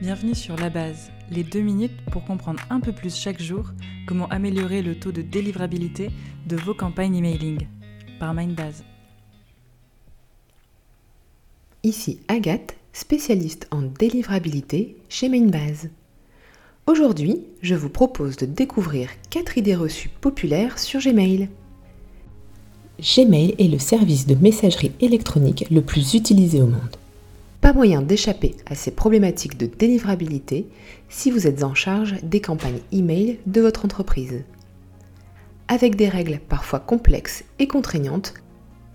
Bienvenue sur La Base, les deux minutes pour comprendre un peu plus chaque jour comment améliorer le taux de délivrabilité de vos campagnes emailing par Mindbase. Ici Agathe, spécialiste en délivrabilité chez Mindbase. Aujourd'hui, je vous propose de découvrir 4 idées reçues populaires sur Gmail. Gmail est le service de messagerie électronique le plus utilisé au monde. Pas moyen d'échapper à ces problématiques de délivrabilité si vous êtes en charge des campagnes email de votre entreprise. Avec des règles parfois complexes et contraignantes,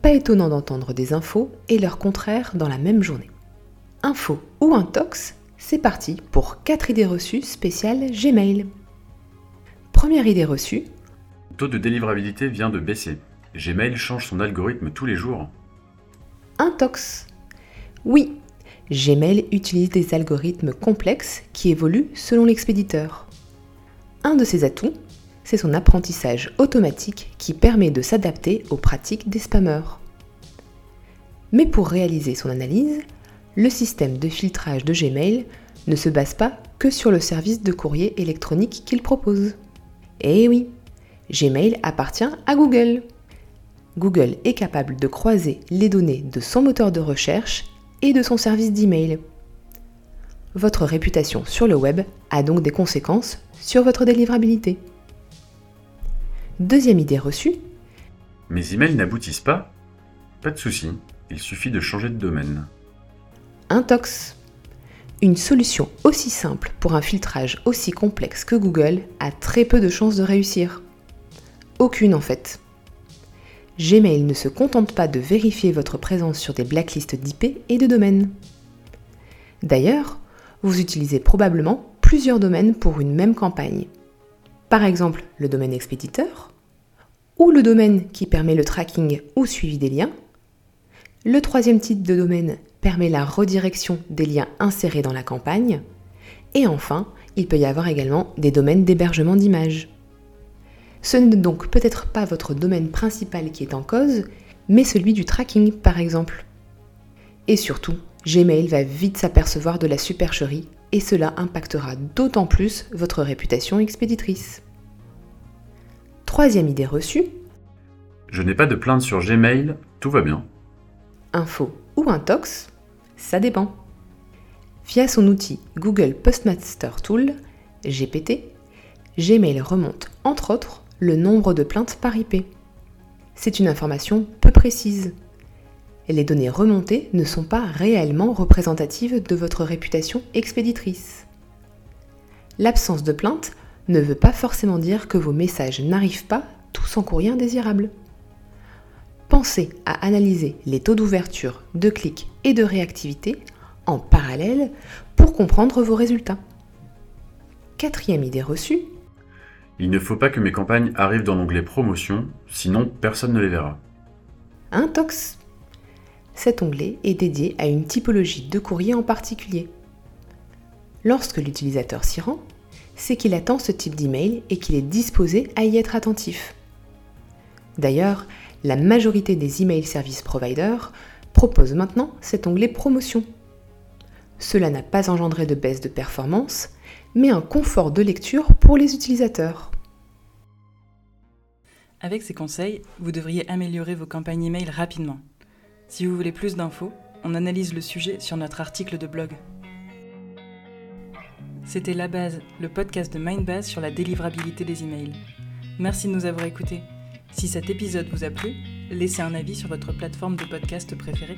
pas étonnant d'entendre des infos et leur contraire dans la même journée. Info ou intox, c'est parti pour 4 idées reçues spéciales Gmail. Première idée reçue. Le taux de délivrabilité vient de baisser. Gmail change son algorithme tous les jours. Intox. Oui, Gmail utilise des algorithmes complexes qui évoluent selon l'expéditeur. Un de ses atouts, c'est son apprentissage automatique qui permet de s'adapter aux pratiques des spammers. Mais pour réaliser son analyse, le système de filtrage de Gmail ne se base pas que sur le service de courrier électronique qu'il propose. Eh oui, Gmail appartient à Google. Google est capable de croiser les données de son moteur de recherche et de son service d'email. Votre réputation sur le web a donc des conséquences sur votre délivrabilité. Deuxième idée reçue. Mes emails n'aboutissent pas Pas de souci, il suffit de changer de domaine. Intox. Une solution aussi simple pour un filtrage aussi complexe que Google a très peu de chances de réussir. Aucune en fait. Gmail ne se contente pas de vérifier votre présence sur des blacklists d'IP et de domaines. D'ailleurs, vous utilisez probablement plusieurs domaines pour une même campagne. Par exemple, le domaine expéditeur, ou le domaine qui permet le tracking ou suivi des liens. Le troisième type de domaine permet la redirection des liens insérés dans la campagne. Et enfin, il peut y avoir également des domaines d'hébergement d'images. Ce n'est donc peut-être pas votre domaine principal qui est en cause, mais celui du tracking par exemple. Et surtout, Gmail va vite s'apercevoir de la supercherie et cela impactera d'autant plus votre réputation expéditrice. Troisième idée reçue. Je n'ai pas de plainte sur Gmail, tout va bien. Info ou intox, ça dépend. Via son outil Google Postmaster Tool, GPT, Gmail remonte entre autres le nombre de plaintes par IP. C'est une information peu précise. Les données remontées ne sont pas réellement représentatives de votre réputation expéditrice. L'absence de plainte ne veut pas forcément dire que vos messages n'arrivent pas tous en courrier indésirable. Pensez à analyser les taux d'ouverture, de clics et de réactivité en parallèle pour comprendre vos résultats. Quatrième idée reçue, il ne faut pas que mes campagnes arrivent dans l'onglet promotion, sinon personne ne les verra. Intox Cet onglet est dédié à une typologie de courrier en particulier. Lorsque l'utilisateur s'y rend, c'est qu'il attend ce type d'email et qu'il est disposé à y être attentif. D'ailleurs, la majorité des email service providers proposent maintenant cet onglet promotion. Cela n'a pas engendré de baisse de performance, mais un confort de lecture pour les utilisateurs. Avec ces conseils, vous devriez améliorer vos campagnes email rapidement. Si vous voulez plus d'infos, on analyse le sujet sur notre article de blog. C'était La Base, le podcast de Mindbase sur la délivrabilité des emails. Merci de nous avoir écoutés. Si cet épisode vous a plu, laissez un avis sur votre plateforme de podcast préférée.